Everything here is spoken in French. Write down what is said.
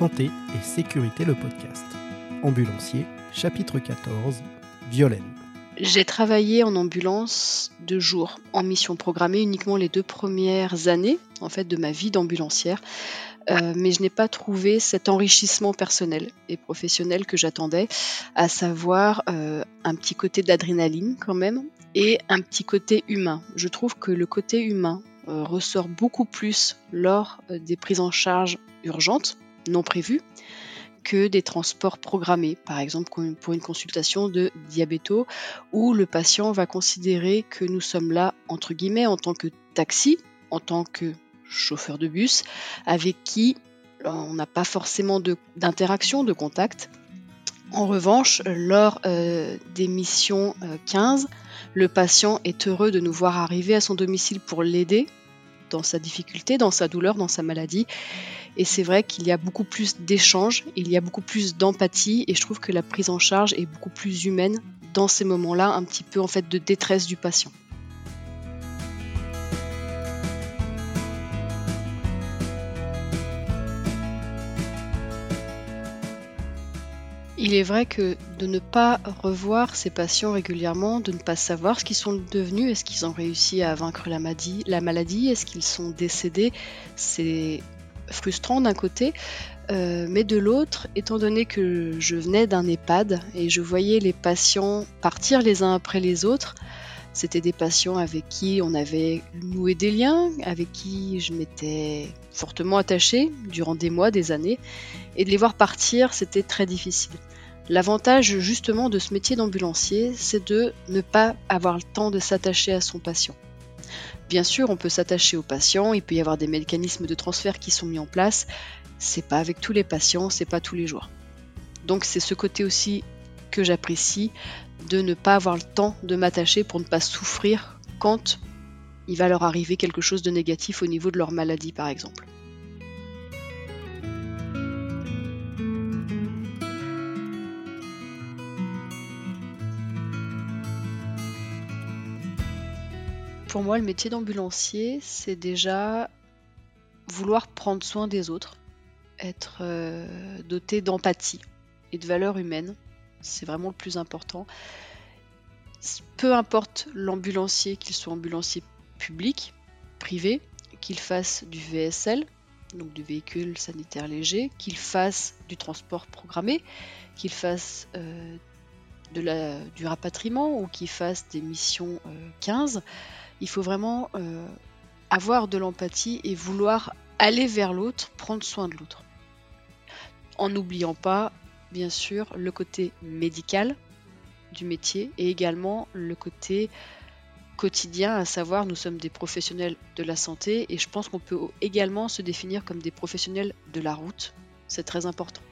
Santé et Sécurité le podcast. Ambulancier, chapitre 14, Violaine. J'ai travaillé en ambulance de jour, en mission programmée uniquement les deux premières années en fait de ma vie d'ambulancière, euh, mais je n'ai pas trouvé cet enrichissement personnel et professionnel que j'attendais, à savoir euh, un petit côté d'adrénaline quand même et un petit côté humain. Je trouve que le côté humain euh, ressort beaucoup plus lors des prises en charge urgentes, non prévues, que des transports programmés, par exemple pour une consultation de diabéto, où le patient va considérer que nous sommes là, entre guillemets, en tant que taxi, en tant que chauffeur de bus, avec qui on n'a pas forcément d'interaction, de, contact. En revanche, lors euh, des missions 15, le patient est heureux de nous voir arriver à son domicile pour l'aider dans sa difficulté, dans sa douleur, dans sa maladie. Et c'est vrai qu'il y a beaucoup plus d'échanges, il y a beaucoup plus d'empathie et je trouve que la prise en charge est beaucoup plus humaine dans ces moments-là, un petit peu en fait de détresse du patient. Il est vrai que de ne pas revoir ces patients régulièrement, de ne pas savoir ce qu'ils sont devenus, est-ce qu'ils ont réussi à vaincre la maladie, la maladie est-ce qu'ils sont décédés, c'est frustrant d'un côté, euh, mais de l'autre, étant donné que je venais d'un EHPAD et je voyais les patients partir les uns après les autres, c'était des patients avec qui on avait noué des liens, avec qui je m'étais fortement attachée durant des mois, des années, et de les voir partir, c'était très difficile. L'avantage justement de ce métier d'ambulancier, c'est de ne pas avoir le temps de s'attacher à son patient. Bien sûr, on peut s'attacher au patient, il peut y avoir des mécanismes de transfert qui sont mis en place. C'est pas avec tous les patients, c'est pas tous les jours. Donc c'est ce côté aussi que j'apprécie de ne pas avoir le temps de m'attacher pour ne pas souffrir quand il va leur arriver quelque chose de négatif au niveau de leur maladie par exemple. Pour moi, le métier d'ambulancier, c'est déjà vouloir prendre soin des autres, être euh, doté d'empathie et de valeurs humaines. C'est vraiment le plus important. Peu importe l'ambulancier, qu'il soit ambulancier public, privé, qu'il fasse du VSL, donc du véhicule sanitaire léger, qu'il fasse du transport programmé, qu'il fasse euh, du rapatriement ou qu'il fasse des missions 15, euh, il faut vraiment euh, avoir de l'empathie et vouloir aller vers l'autre, prendre soin de l'autre. En n'oubliant pas, bien sûr, le côté médical du métier et également le côté quotidien, à savoir nous sommes des professionnels de la santé et je pense qu'on peut également se définir comme des professionnels de la route. C'est très important.